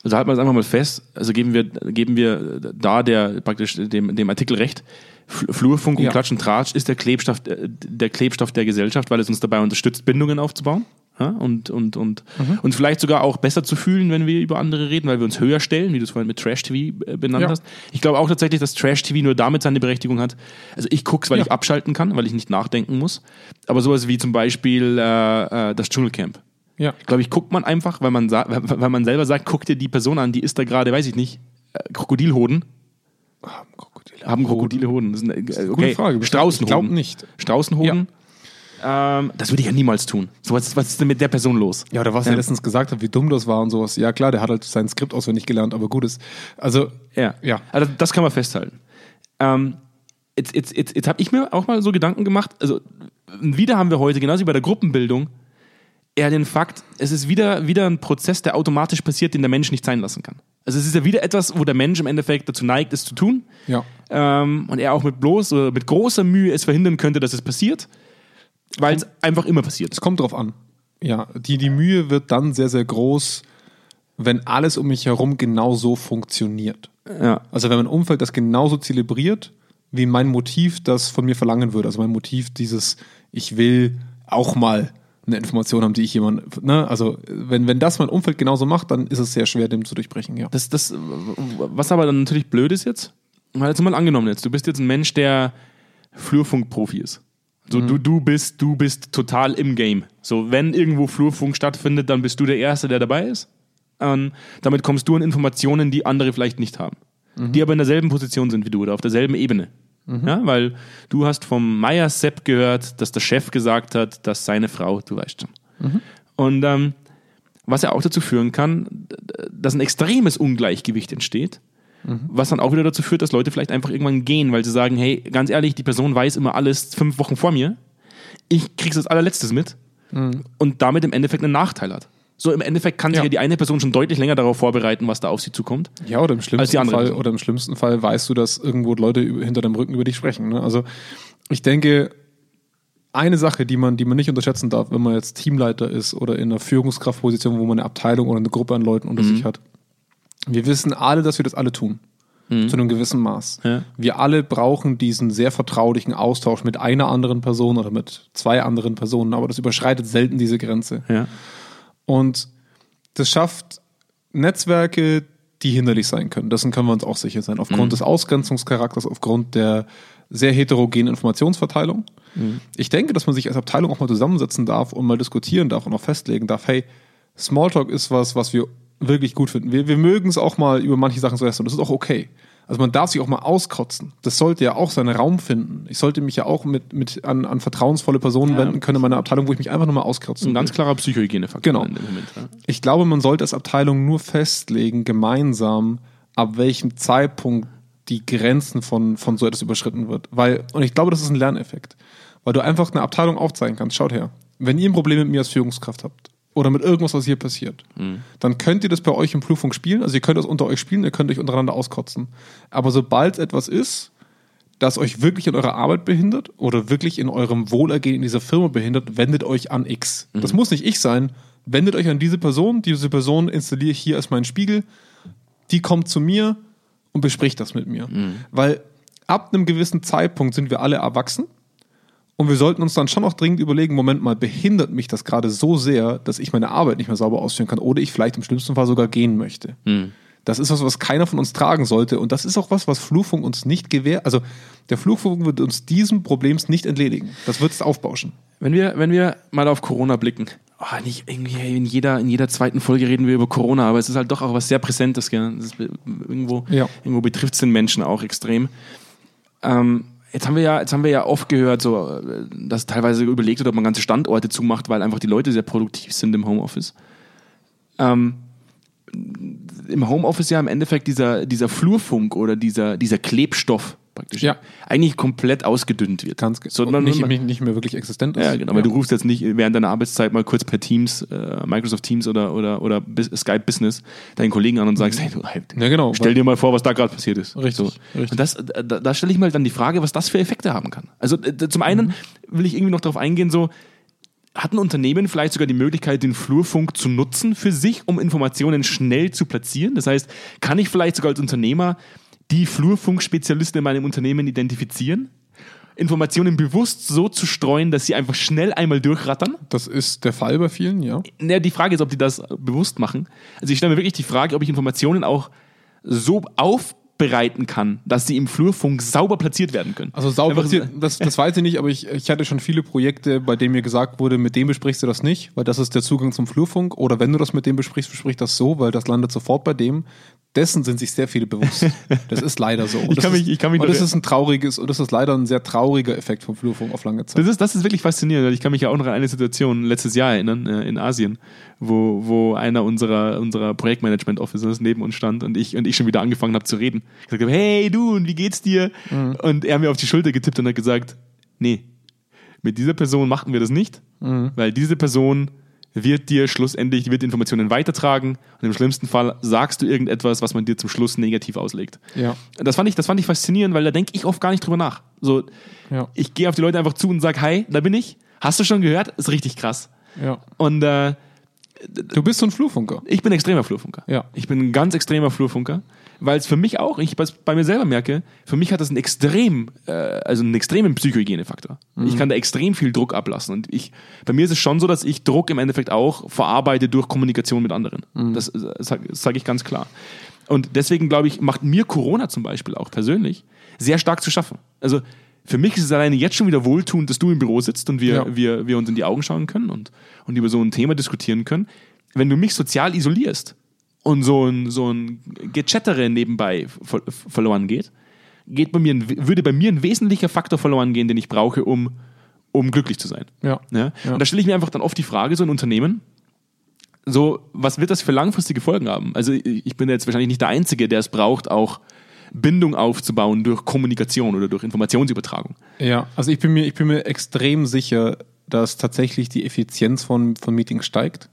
Also halten wir es einfach mal fest, also geben wir, geben wir da der praktisch dem, dem Artikel recht. Fl- Flurfunk und Ja. Klatsch und Tratsch ist der Klebstoff, äh, der Klebstoff der Gesellschaft, weil es uns dabei unterstützt, Bindungen aufzubauen. Ja, und, und, und, Mhm. und vielleicht sogar auch besser zu fühlen, wenn wir über andere reden, weil wir uns höher stellen, wie du es vorhin mit Trash-TV äh, benannt Ja. hast. Ich glaube auch tatsächlich, dass Trash-TV nur damit seine Berechtigung hat. Also ich gucke es, weil Ja. ich abschalten kann, weil ich nicht nachdenken muss. Aber sowas wie zum Beispiel äh, äh, das Dschungelcamp Ja. glaube ich, guckt man einfach, weil man, weil man selber sagt, guck dir die Person an, die ist da gerade, weiß ich nicht, äh, Krokodilhoden. Haben Krokodile. Haben Krokodile Hoden. Das ist eine, äh, Gute okay. Frage. Straußenhoden. Ich glaube nicht. Straußenhoden. Ähm, das würde ich ja niemals tun. So, was, was ist denn mit der Person los? Ja, oder was er letztens gesagt hat, wie dumm das war und sowas. Ja, klar, der hat halt sein Skript auswendig gelernt, aber gut ist. Also, Ja. Ja. Also das kann man festhalten. Ähm, jetzt jetzt, jetzt, jetzt habe ich mir auch mal so Gedanken gemacht. Also wieder haben wir heute, genauso wie bei der Gruppenbildung, eher den Fakt, es ist wieder, wieder ein Prozess, der automatisch passiert, den der Mensch nicht sein lassen kann. Also es ist ja wieder etwas, wo der Mensch im Endeffekt dazu neigt, es zu tun. ja. Ähm, und er auch mit bloß oder mit großer Mühe es verhindern könnte, dass es passiert. Weil es einfach immer passiert. Es kommt drauf an. Ja, die, die Mühe wird dann sehr, sehr groß, wenn alles um mich herum genauso funktioniert. Ja. Also wenn mein Umfeld das genauso zelebriert, wie mein Motiv das von mir verlangen würde. Also mein Motiv dieses, ich will auch mal eine Information haben, die ich jemand, ne, also wenn, wenn das mein Umfeld genauso macht, dann ist es sehr schwer, dem zu durchbrechen, ja. Das, das, was aber dann natürlich blöd ist jetzt, mal jetzt mal angenommen jetzt, du bist jetzt ein Mensch, der Flurfunk-Profi ist. So, du, du bist, du bist total im Game. So, wenn irgendwo Flurfunk stattfindet, dann bist du der Erste, der dabei ist. Ähm, damit kommst du an Informationen, die andere vielleicht nicht haben. Die aber in derselben Position sind wie du oder auf derselben Ebene. Ja, weil du hast vom Meier Sepp gehört, dass der Chef gesagt hat, dass seine Frau, du weißt schon. Und ähm, was ja auch dazu führen kann, dass ein extremes Ungleichgewicht entsteht, was dann auch wieder dazu führt, dass Leute vielleicht einfach irgendwann gehen, weil sie sagen, hey, ganz ehrlich, die Person weiß immer alles fünf Wochen vor mir, ich krieg's als allerletztes mit und damit im Endeffekt einen Nachteil hat. So im Endeffekt kann sich Ja. ja die eine Person schon deutlich länger darauf vorbereiten, was da auf sie zukommt. Ja, oder im schlimmsten Fall, oder im schlimmsten Fall weißt du, dass irgendwo Leute hinter deinem Rücken über dich sprechen. Ne? Also ich denke, eine Sache, die man, die man nicht unterschätzen darf, wenn man jetzt Teamleiter ist oder in einer Führungskraftposition, wo man eine Abteilung oder eine Gruppe an Leuten unter sich hat. Wir wissen alle, dass wir das alle tun. Zu einem gewissen Maß. Ja. Wir alle brauchen diesen sehr vertraulichen Austausch mit einer anderen Person oder mit zwei anderen Personen, aber das überschreitet selten diese Grenze. Ja. Und das schafft Netzwerke, die hinderlich sein können. Dessen können wir uns auch sicher sein. Aufgrund des Ausgrenzungscharakters, aufgrund der sehr heterogenen Informationsverteilung. Ich denke, dass man sich als Abteilung auch mal zusammensetzen darf und mal diskutieren darf und auch festlegen darf, hey, Smalltalk ist was, was wir wirklich gut finden. Wir, wir mögen es auch mal über manche Sachen zu und das ist auch okay. Also man darf sich auch mal auskotzen. Das sollte ja auch seinen Raum finden. Ich sollte mich ja auch mit, mit an, an vertrauensvolle Personen wenden können in meiner Abteilung, wo ich mich einfach nur mal auskotzen Ein ganz klarer Psychohygienefaktor Genau. in dem Moment. Ja. Ich glaube, man sollte als Abteilung nur festlegen, gemeinsam, ab welchem Zeitpunkt die Grenzen von, von so etwas überschritten wird. Weil, und ich glaube, das ist ein Lerneffekt. Weil du einfach eine Abteilung aufzeigen kannst. Schaut her. Wenn ihr ein Problem mit mir als Führungskraft habt oder mit irgendwas, was hier passiert, dann könnt ihr das bei euch im Flurfunk spielen. Also ihr könnt das unter euch spielen, ihr könnt euch untereinander auskotzen. Aber sobald etwas ist, das euch wirklich in eurer Arbeit behindert oder wirklich in eurem Wohlergehen in dieser Firma behindert, wendet euch an X. Das muss nicht ich sein. Wendet euch an diese Person. Diese Person installiere ich hier als meinen Spiegel. Die kommt zu mir und bespricht das mit mir. Weil ab einem gewissen Zeitpunkt sind wir alle erwachsen und wir sollten uns dann schon auch dringend überlegen, Moment mal, behindert mich das gerade so sehr, dass ich meine Arbeit nicht mehr sauber ausführen kann oder ich vielleicht im schlimmsten Fall sogar gehen möchte. Das ist was, was keiner von uns tragen sollte. Und das ist auch was, was Flurfunk uns nicht gewährt. Also der Flurfunk wird uns diesem Problems nicht entledigen. Das wird es aufbauschen. Wenn wir, wenn wir mal auf Corona blicken, oh, nicht irgendwie in jeder, in jeder zweiten Folge reden wir über Corona, aber es ist halt doch auch was sehr Präsentes. Gell? Ist irgendwo, Ja. irgendwo betrifft es den Menschen auch extrem. Ähm, jetzt haben wir ja, jetzt haben wir ja oft gehört, so, dass teilweise überlegt wird, ob man ganze Standorte zumacht, weil einfach die Leute sehr produktiv sind im Homeoffice. Ähm, Im Homeoffice ja im Endeffekt dieser, dieser Flurfunk oder dieser, dieser Klebstoff praktisch Ja. eigentlich komplett ausgedünnt wird. Ganz so, und man, nicht, nicht, mehr wirklich existent ist. ja, genau, weil du rufst jetzt nicht während deiner Arbeitszeit mal kurz per Teams, äh, Microsoft Teams oder, oder, oder Skype Business deinen Kollegen an und sagst, hey, du, halt, Ja, genau. stell dir mal vor, was da gerade passiert ist. Richtig, So. richtig. Und das, da, da stelle ich mal dann die Frage, was das für Effekte haben kann. Also äh, zum einen Mhm. will ich irgendwie noch darauf eingehen, so, hat ein Unternehmen vielleicht sogar die Möglichkeit, den Flurfunk zu nutzen für sich, um Informationen schnell zu platzieren? Das heißt, kann ich vielleicht sogar als Unternehmer die Flurfunkspezialisten in meinem Unternehmen identifizieren? Informationen bewusst so zu streuen, dass sie einfach schnell einmal durchrattern? Das ist der Fall bei vielen, ja. Ja, die Frage ist, ob die das bewusst machen. Also ich stelle mir wirklich die Frage, ob ich Informationen auch so aufbereiten kann, dass sie im Flurfunk sauber platziert werden können. Also sauber platziert, das, das weiß ich nicht, aber ich, ich hatte schon viele Projekte, bei denen mir gesagt wurde, mit dem besprichst du das nicht, weil das ist der Zugang zum Flurfunk. Oder wenn du das mit dem besprichst, besprich das so, weil das landet sofort bei dem. Dessen sind sich sehr viele bewusst. Das ist leider so. Und Ich das kann mich- ist, ich kann mich und das ist ein trauriges, und das ist leider ein sehr trauriger Effekt vom Flurfunk auf lange Zeit. Das ist, das ist wirklich faszinierend. Ich kann mich ja auch noch an eine Situation letztes Jahr erinnern, äh, in Asien, wo, wo einer unserer, unserer Projektmanagement-Officers neben uns stand und ich, und ich schon wieder angefangen habe zu reden. Ich gesagt habe, hey du, und wie geht's dir? Und er mir auf die Schulter getippt und hat gesagt, nee, mit dieser Person machen wir das nicht, weil diese Person wird dir schlussendlich, wird die Informationen weitertragen und im schlimmsten Fall sagst du irgendetwas, was man dir zum Schluss negativ auslegt. Ja. Das fand ich, das fand ich faszinierend, weil da denke ich oft gar nicht drüber nach. So, Ja. ich gehe auf die Leute einfach zu und sage, hi, da bin ich. Hast du schon gehört? Ist richtig krass. Ja. Und äh, Du bist so ein Flurfunker. ich bin extremer Flurfunker. Ja. Ich bin ein ganz extremer Flurfunker, weil es für mich auch, ich bei, bei mir selber merke, für mich hat das einen extrem, äh, also einen extremen Psychohygienefaktor. Ich kann da extrem viel Druck ablassen und ich, bei mir ist es schon so, dass ich Druck im Endeffekt auch verarbeite durch Kommunikation mit anderen. Das, äh, sage sag ich ganz klar. Und deswegen glaube ich, macht mir Corona zum Beispiel auch persönlich sehr stark zu schaffen. Also für mich ist es alleine jetzt schon wieder wohltuend, dass du im Büro sitzt und wir, Ja. wir, wir uns in die Augen schauen können und, und über so ein Thema diskutieren können. Wenn du mich sozial isolierst und so ein, so ein Gechattere nebenbei ver verloren geht, geht bei mir, ein- würde bei mir ein wesentlicher Faktor verloren gehen, den ich brauche, um, um glücklich zu sein. Ja. Ja? Ja. Und da stelle ich mir einfach dann oft die Frage, so ein Unternehmen, so, was wird das für langfristige Folgen haben? Also ich bin jetzt wahrscheinlich nicht der Einzige, der es braucht, auch Bindung aufzubauen durch Kommunikation oder durch Informationsübertragung. Ja, also ich bin mir, ich bin mir extrem sicher, dass tatsächlich die Effizienz von, von Meetings steigt.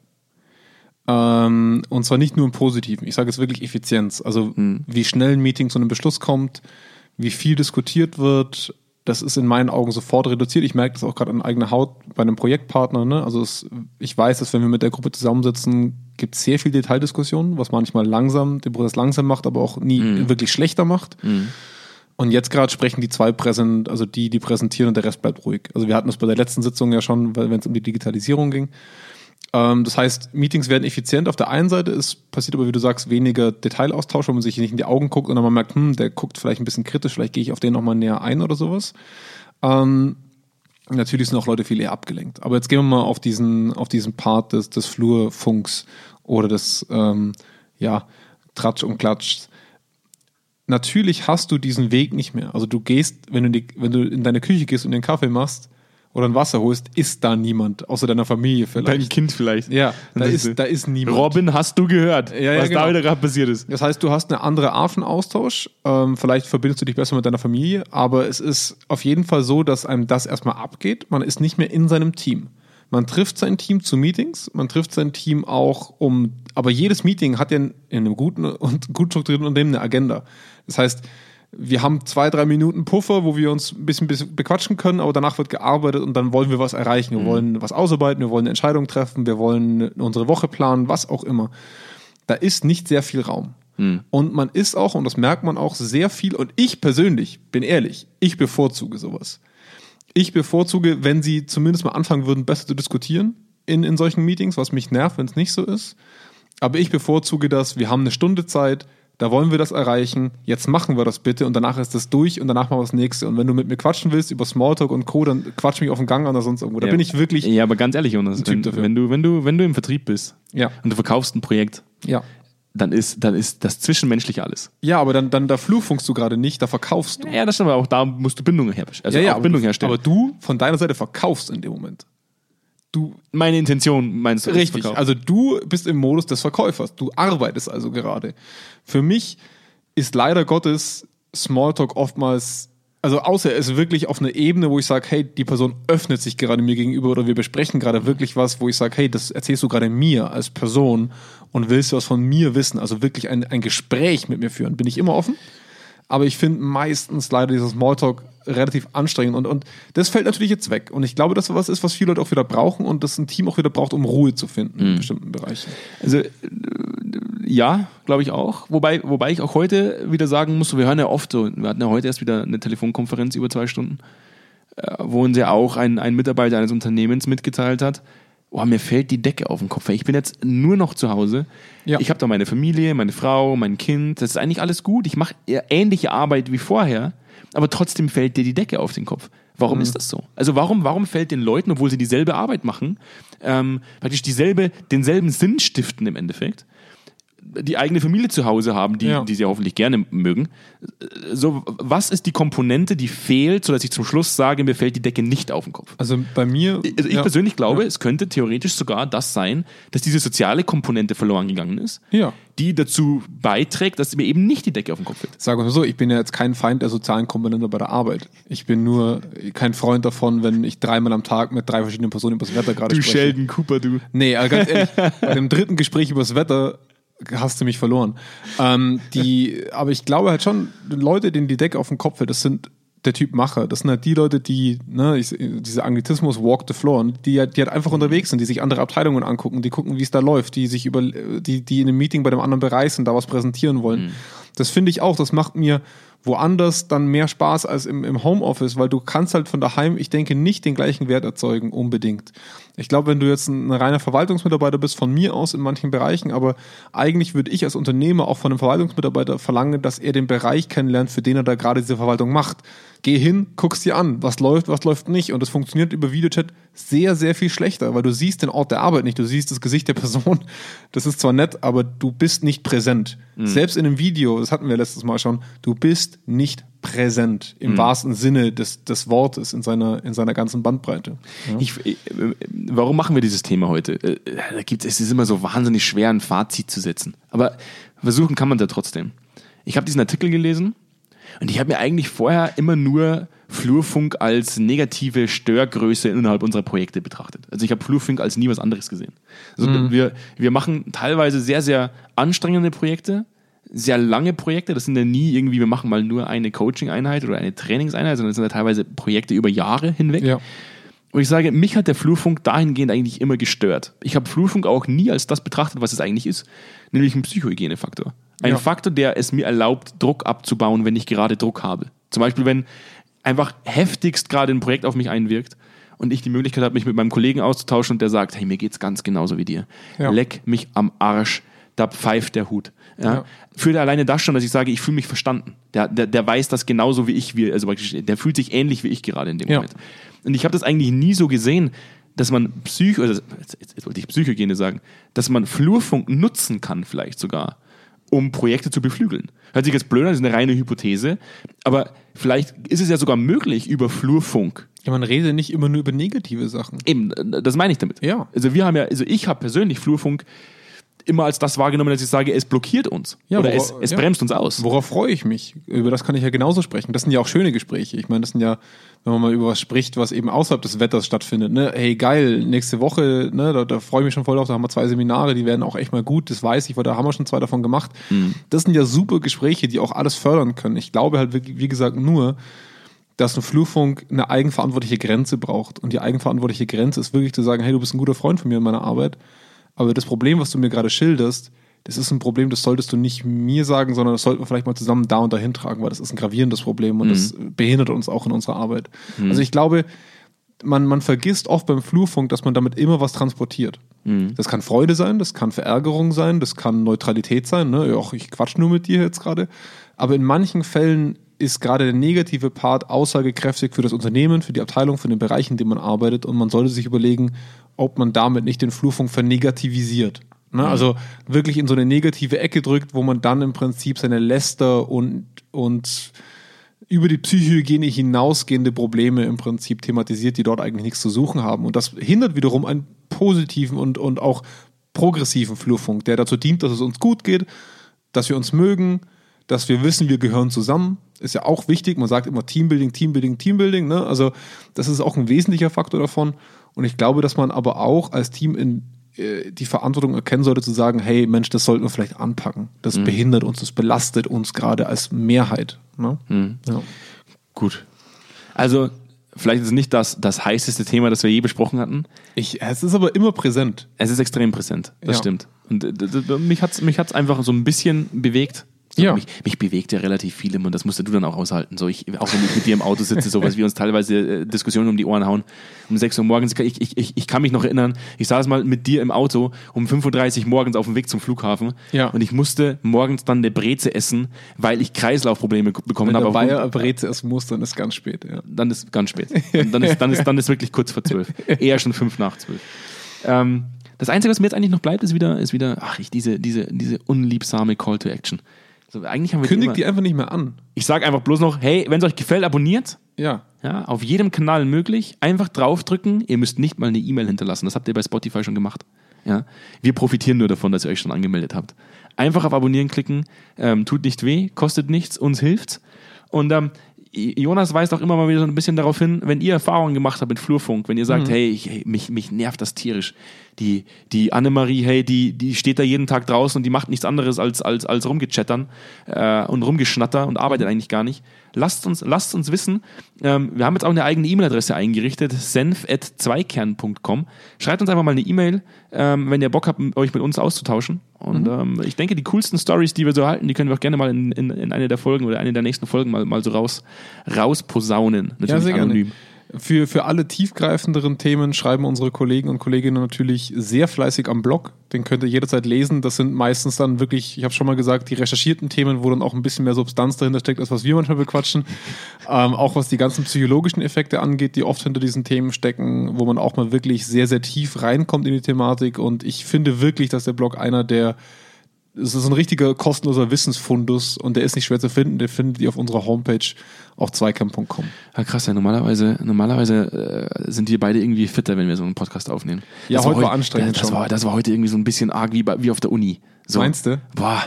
Ähm, und zwar nicht nur im Positiven. Ich sage jetzt wirklich Effizienz. Also wie schnell ein Meeting zu einem Beschluss kommt, wie viel diskutiert wird, das ist in meinen Augen sofort reduziert. Ich merke das auch gerade an eigener Haut bei einem Projektpartner. Ne? Also es, ich weiß, dass wenn wir mit der Gruppe zusammensitzen, gibt es sehr viel Detaildiskussionen, was manchmal langsam den Prozess langsam macht, aber auch nie wirklich schlechter macht. Und jetzt gerade sprechen die zwei präsent, also die, die präsentieren und der Rest bleibt ruhig. Also wir hatten das bei der letzten Sitzung ja schon, weil wenn es um die Digitalisierung ging. Ähm, das heißt, Meetings werden effizient auf der einen Seite, es passiert aber, wie du sagst, weniger Detailaustausch, wo man sich nicht in die Augen guckt und dann merkt, hm, der guckt vielleicht ein bisschen kritisch, vielleicht gehe ich auf den nochmal näher ein oder sowas. Ähm, natürlich sind auch Leute viel eher abgelenkt. Aber jetzt gehen wir mal auf diesen, auf diesen Part des, des Flurfunks oder des, ähm, ja, Tratsch und Klatsch. Natürlich hast du diesen Weg nicht mehr. Also du gehst, wenn du, die, wenn du in deine Küche gehst und den Kaffee machst oder ein Wasser holst, ist da niemand, außer deiner Familie vielleicht. Kind vielleicht. ja, da Das ist, da ist niemand. Robin, hast du gehört, Ja, ja, was genau. da wieder gerade passiert ist? Das heißt, du hast eine andere Art von Austausch. Ähm, vielleicht verbindest du dich besser mit deiner Familie, aber es ist auf jeden Fall so, dass einem das erstmal abgeht. Man ist nicht mehr in seinem Team. Man trifft sein Team zu Meetings, man trifft sein Team auch um, aber jedes Meeting hat ja in einem guten und gut strukturierten Unternehmen eine Agenda. Das heißt, wir haben zwei, drei Minuten Puffer, wo wir uns ein bisschen bequatschen können, aber danach wird gearbeitet und dann wollen wir was erreichen. Wir wollen was ausarbeiten, wir wollen eine Entscheidung treffen, wir wollen unsere Woche planen, was auch immer da ist nicht sehr viel Raum. Und man ist auch, und das merkt man auch, sehr viel, und ich persönlich, bin ehrlich, ich bevorzuge sowas. Ich bevorzuge, wenn sie zumindest mal anfangen würden, besser zu diskutieren in, in solchen Meetings, was mich nervt, wenn es nicht so ist. Aber ich bevorzuge das, wir haben eine Stunde Zeit, da wollen wir das erreichen, jetzt machen wir das bitte und danach ist das durch und danach machen wir das nächste. Und wenn du mit mir quatschen willst über Smalltalk und Co., dann quatsch mich auf den Gang an oder sonst irgendwo. Da Ja. bin ich wirklich, Ja, aber ganz ehrlich, Jonas, wenn, wenn, du, wenn, du, wenn du im Vertrieb bist ja, und du verkaufst ein Projekt, ja. dann ist, dann ist das Zwischenmenschliche alles. Ja, aber dann, dann da flurfunkst du gerade nicht, da verkaufst du. Ja, das stimmt, aber auch da musst du Bindung herstellen. Also ja, ja, Bindung du, herstellen. Aber du von deiner Seite verkaufst in dem Moment. Du, Meine Intention meinst du? richtig. Also du bist im Modus des Verkäufers. Du arbeitest also gerade. Für mich ist leider Gottes Smalltalk oftmals, also außer es ist wirklich auf einer Ebene, wo ich sage, hey, die Person öffnet sich gerade mir gegenüber oder wir besprechen gerade wirklich was, wo ich sage, hey, das erzählst du gerade mir als Person und willst du was von mir wissen, also wirklich ein, ein Gespräch mit mir führen. Bin ich immer offen? Aber ich finde meistens leider dieses Smalltalk relativ anstrengend und, und das fällt natürlich jetzt weg. Und ich glaube, dass das was ist, was viele Leute auch wieder brauchen und das ein Team auch wieder braucht, um Ruhe zu finden in bestimmten Bereichen. Also äh, ja, glaube ich auch. Wobei, wobei ich auch heute wieder sagen muss, wir hören ja oft so, wir hatten ja heute erst wieder eine Telefonkonferenz über zwei Stunden, äh, wo uns ja auch ein, ein Mitarbeiter eines Unternehmens mitgeteilt hat, oh, mir fällt die Decke auf den Kopf. Ich bin jetzt nur noch zu Hause. Ja. Ich habe da meine Familie, meine Frau, mein Kind. Das ist eigentlich alles gut. Ich mache ähnliche Arbeit wie vorher, aber trotzdem fällt dir die Decke auf den Kopf. Warum ist das so? Also warum, warum fällt den Leuten, obwohl sie dieselbe Arbeit machen, ähm, praktisch dieselbe, denselben Sinn stiften im Endeffekt, die eigene Familie zu Hause haben, die, Ja. die sie hoffentlich gerne mögen. So, was ist die Komponente, die fehlt, sodass ich zum Schluss sage, mir fällt die Decke nicht auf den Kopf? Also bei mir. Also ich ja, persönlich glaube, Ja. es könnte theoretisch sogar das sein, dass diese soziale Komponente verloren gegangen ist, Ja. die dazu beiträgt, dass mir eben nicht die Decke auf den Kopf fällt. Sagen wir mal so, ich bin ja jetzt kein Feind der sozialen Komponente bei der Arbeit. Ich bin nur kein Freund davon, wenn ich dreimal am Tag mit drei verschiedenen Personen über das Wetter gerade spreche. Cooper, du. Nee, aber ganz ehrlich, bei dem dritten Gespräch über das Wetter hast du mich verloren. Ähm, die, aber ich glaube halt schon, Leute, denen die Decke auf den Kopf fällt, das sind der Typ Macher. Das sind halt die Leute, die, ne, ich, dieser Anglizismus walk the floor, und die, die halt einfach unterwegs sind, die sich andere Abteilungen angucken, die gucken, wie es da läuft, die sich über, die, die in einem Meeting bei dem anderen Bereich sind, da was präsentieren wollen. Das finde ich auch, das macht mir woanders dann mehr Spaß als im, im Homeoffice, weil du kannst halt von daheim, ich denke, nicht den gleichen Wert erzeugen, unbedingt. Ich glaube, wenn du jetzt ein reiner Verwaltungsmitarbeiter bist, von mir aus in manchen Bereichen, aber eigentlich würde ich als Unternehmer auch von einem Verwaltungsmitarbeiter verlangen, dass er den Bereich kennenlernt, für den er da gerade diese Verwaltung macht. Geh hin, guck's dir an, was läuft, was läuft nicht. Und das funktioniert über Videochat sehr, sehr viel schlechter, weil du siehst den Ort der Arbeit nicht, du siehst das Gesicht der Person. Das ist zwar nett, aber du bist nicht präsent. Selbst in einem Video, das hatten wir letztes Mal schon, du bist ist nicht präsent im wahrsten Sinne des, des Wortes in seiner, in seiner ganzen Bandbreite. Ja. Ich, äh, warum machen wir dieses Thema heute? Äh, Da gibt's, es ist immer so wahnsinnig schwer, ein Fazit zu setzen. Aber versuchen kann man da trotzdem. Ich habe diesen Artikel gelesen und ich habe mir eigentlich vorher immer nur Flurfunk als negative Störgröße innerhalb unserer Projekte betrachtet. Also ich habe Flurfunk als nie was anderes gesehen. Also wir, wir machen teilweise sehr, sehr anstrengende Projekte, sehr lange Projekte. Das sind ja nie irgendwie, wir machen mal nur eine Coaching-Einheit oder eine Trainingseinheit, sondern das sind ja teilweise Projekte über Jahre hinweg. Ja. Und ich sage, mich hat der Flurfunk dahingehend eigentlich immer gestört. Ich habe Flurfunk auch nie als das betrachtet, was es eigentlich ist, nämlich ein Psychohygienefaktor. Ein Ja. Faktor, der es mir erlaubt, Druck abzubauen, wenn ich gerade Druck habe. Zum Beispiel, wenn einfach heftigst gerade ein Projekt auf mich einwirkt und ich die Möglichkeit habe, mich mit meinem Kollegen auszutauschen und der sagt, hey, mir geht's ganz genauso wie dir. Ja. Leck mich am Arsch, da pfeift der Hut. Ja? Ja. Führt alleine das schon, dass ich sage, ich fühle mich verstanden. Der, der, der weiß das genauso wie ich, wie, also praktisch, der fühlt sich ähnlich wie ich gerade in dem Ja. Moment. Und ich habe das eigentlich nie so gesehen, dass man Psycho, also jetzt, jetzt wollte ich Psychohygiene sagen, dass man Flurfunk nutzen kann, vielleicht sogar, um Projekte zu beflügeln. Hört sich jetzt blöd an, das ist eine reine Hypothese, aber vielleicht ist es ja sogar möglich über Flurfunk. ja, man redet nicht immer nur über negative Sachen. Eben, das meine ich damit. Ja. Also wir haben ja, also ich habe persönlich Flurfunk immer als das wahrgenommen, dass ich sage, es blockiert uns. Ja, oder wora- es, es ja. bremst uns aus. Worauf freue ich mich? Über das kann ich ja genauso sprechen. Das sind ja auch schöne Gespräche. Ich meine, das sind ja, wenn man mal über was spricht, was eben außerhalb des Wetters stattfindet. Ne? Hey, geil, nächste Woche, ne, da, da freue ich mich schon voll drauf. Da haben wir zwei Seminare, die werden auch echt mal gut. Das weiß ich, weil da haben wir schon zwei davon gemacht. Das sind ja super Gespräche, die auch alles fördern können. Ich glaube halt, wirklich, wie gesagt, nur, dass ein Flurfunk eine eigenverantwortliche Grenze braucht. Und die eigenverantwortliche Grenze ist wirklich zu sagen, hey, du bist ein guter Freund von mir in meiner Arbeit. Aber das Problem, was du mir gerade schilderst, das ist ein Problem, das solltest du nicht mir sagen, sondern das sollten wir vielleicht mal zusammen da und dahin tragen, weil das ist ein gravierendes Problem und das behindert uns auch in unserer Arbeit. Also ich glaube, man, man vergisst oft beim Flurfunk, dass man damit immer was transportiert. Das kann Freude sein, das kann Verärgerung sein, das kann Neutralität sein. Ne? Ja, ich quatsch nur mit dir jetzt gerade. Aber in manchen Fällen ist gerade der negative Part aussagekräftig für das Unternehmen, für die Abteilung, für den Bereich, in dem man arbeitet. Und man sollte sich überlegen, ob man damit nicht den Flurfunk vernegativisiert. Ne? Also wirklich in so eine negative Ecke drückt, wo man dann im Prinzip seine Läster und, und über die Psychohygiene hinausgehende Probleme im Prinzip thematisiert, die dort eigentlich nichts zu suchen haben. Und das hindert wiederum einen positiven und, und auch progressiven Flurfunk, der dazu dient, dass es uns gut geht, dass wir uns mögen, dass wir wissen, wir gehören zusammen. Ist ja auch wichtig. Man sagt immer Teambuilding, Teambuilding, Teambuilding. Ne? Also das ist auch ein wesentlicher Faktor davon. Und ich glaube, dass man aber auch als Team in äh, die Verantwortung erkennen sollte, zu sagen, hey Mensch, das sollten wir vielleicht anpacken. Das behindert uns, das belastet uns gerade als Mehrheit. Ne? Ja. Gut. Also, vielleicht ist es nicht das, das heißeste Thema, das wir je besprochen hatten. Ich, es ist aber immer präsent. Es ist extrem präsent, das Ja. stimmt. Und äh, mich hat es mich hat's einfach so ein bisschen bewegt. So, Ja. Mich, mich bewegt ja relativ viel immer und das musst du dann auch aushalten. So, ich, auch wenn ich mit dir im Auto sitze, so was wir uns teilweise äh, Diskussionen um die Ohren hauen. Um 6 Uhr morgens, ich, ich, ich, ich kann mich noch erinnern, ich saß mal mit dir im Auto um 5.30 Uhr morgens auf dem Weg zum Flughafen Ja. und ich musste morgens dann eine Breze essen, weil ich Kreislaufprobleme bekommen Wenn habe. der aufgrund- Bayer Breze erst muss, dann ist ganz spät. Ja. dann ist ganz spät. Und Dann ist, dann ist, dann ist wirklich kurz vor zwölf. Eher schon fünf nach zwölf. Ähm, das Einzige, was mir jetzt eigentlich noch bleibt, ist wieder, ist wieder, ach, ich, diese, diese, diese unliebsame Call to Action. Also eigentlich haben wir Kündigt immer, die einfach nicht mehr an. Ich sage einfach bloß noch, hey, wenn es euch gefällt, abonniert. Ja. Ja, auf jedem Kanal möglich. Einfach draufdrücken. Ihr müsst nicht mal eine E-Mail hinterlassen. Das habt ihr bei Spotify schon gemacht. Ja, wir profitieren nur davon, dass ihr euch schon angemeldet habt. Einfach auf Abonnieren klicken. Ähm, tut nicht weh, kostet nichts, uns hilft's. Und ähm, Jonas weist auch immer mal wieder so ein bisschen darauf hin, wenn ihr Erfahrungen gemacht habt mit Flurfunk, wenn ihr sagt, hey, ich, hey mich, mich nervt das tierisch. Die, die Annemarie, hey, die, die steht da jeden Tag draußen und die macht nichts anderes als, als, als rumgechattern äh, und rumgeschnatter und arbeitet eigentlich gar nicht. Lasst uns, lasst uns wissen. Ähm, wir haben jetzt auch eine eigene E-Mail-Adresse eingerichtet, senf.zweikern.com. Schreibt uns einfach mal eine E-Mail, ähm, wenn ihr Bock habt, euch mit uns auszutauschen. Und ähm, ich denke, die coolsten Stories, die wir so halten, die können wir auch gerne mal in, in, in eine der Folgen oder eine der nächsten Folgen mal, mal so raus, rausposaunen. Natürlich Ja, sehr gerne. Für, für alle tiefgreifenderen Themen schreiben unsere Kollegen und Kolleginnen natürlich sehr fleißig am Blog. Den könnt ihr jederzeit lesen. Das sind meistens dann wirklich, ich habe schon mal gesagt, die recherchierten Themen, wo dann auch ein bisschen mehr Substanz dahinter steckt, als was wir manchmal bequatschen. Ähm, auch was die ganzen psychologischen Effekte angeht, die oft hinter diesen Themen stecken, wo man auch mal wirklich sehr, sehr tief reinkommt in die Thematik. Und ich finde wirklich, dass der Blog einer der es ist ein richtiger kostenloser Wissensfundus und der ist nicht schwer zu finden. Der findet ihr auf unserer Homepage auch zweikern.com. Ja, krass, ja. Normalerweise, normalerweise äh, sind wir beide irgendwie fitter, wenn wir so einen Podcast aufnehmen. Ja, Das heute war heut- anstrengend Das, das, schon. war, das war heute irgendwie so ein bisschen arg wie, wie auf der Uni. So. Meinst du? Boah,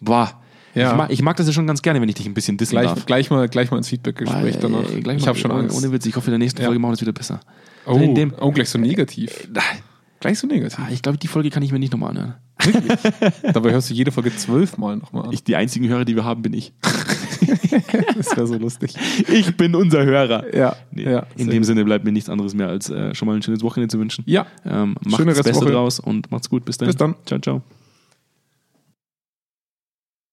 boah. Ja. Ich, mag, ich mag das ja schon ganz gerne, wenn ich dich ein bisschen dissen Gleich, darf. gleich, mal, gleich mal ins Feedback-Gespräch Äh, danach. äh, ich habe schon ohne, Angst. Ohne Witz, ich hoffe, in der nächsten Ja. Folge machen wir es wieder besser. oh, in dem- oh, gleich so negativ. Gleich so negativ. Ah, Ich glaube, die Folge kann ich mir nicht nochmal anhören. Dabei hörst du jede Folge zwölfmal nochmal an. Ich, die einzigen Hörer, die wir haben, bin ich. Das wäre so lustig. Ich bin unser Hörer. Ja, Nee, ja. in dem. Sinne bleibt mir nichts anderes mehr, als äh, schon mal ein schönes Wochenende zu wünschen. Ja, Ähm, macht Schöne das Beste draus und macht's gut. Bis dann. Bis dann. Ciao, ciao.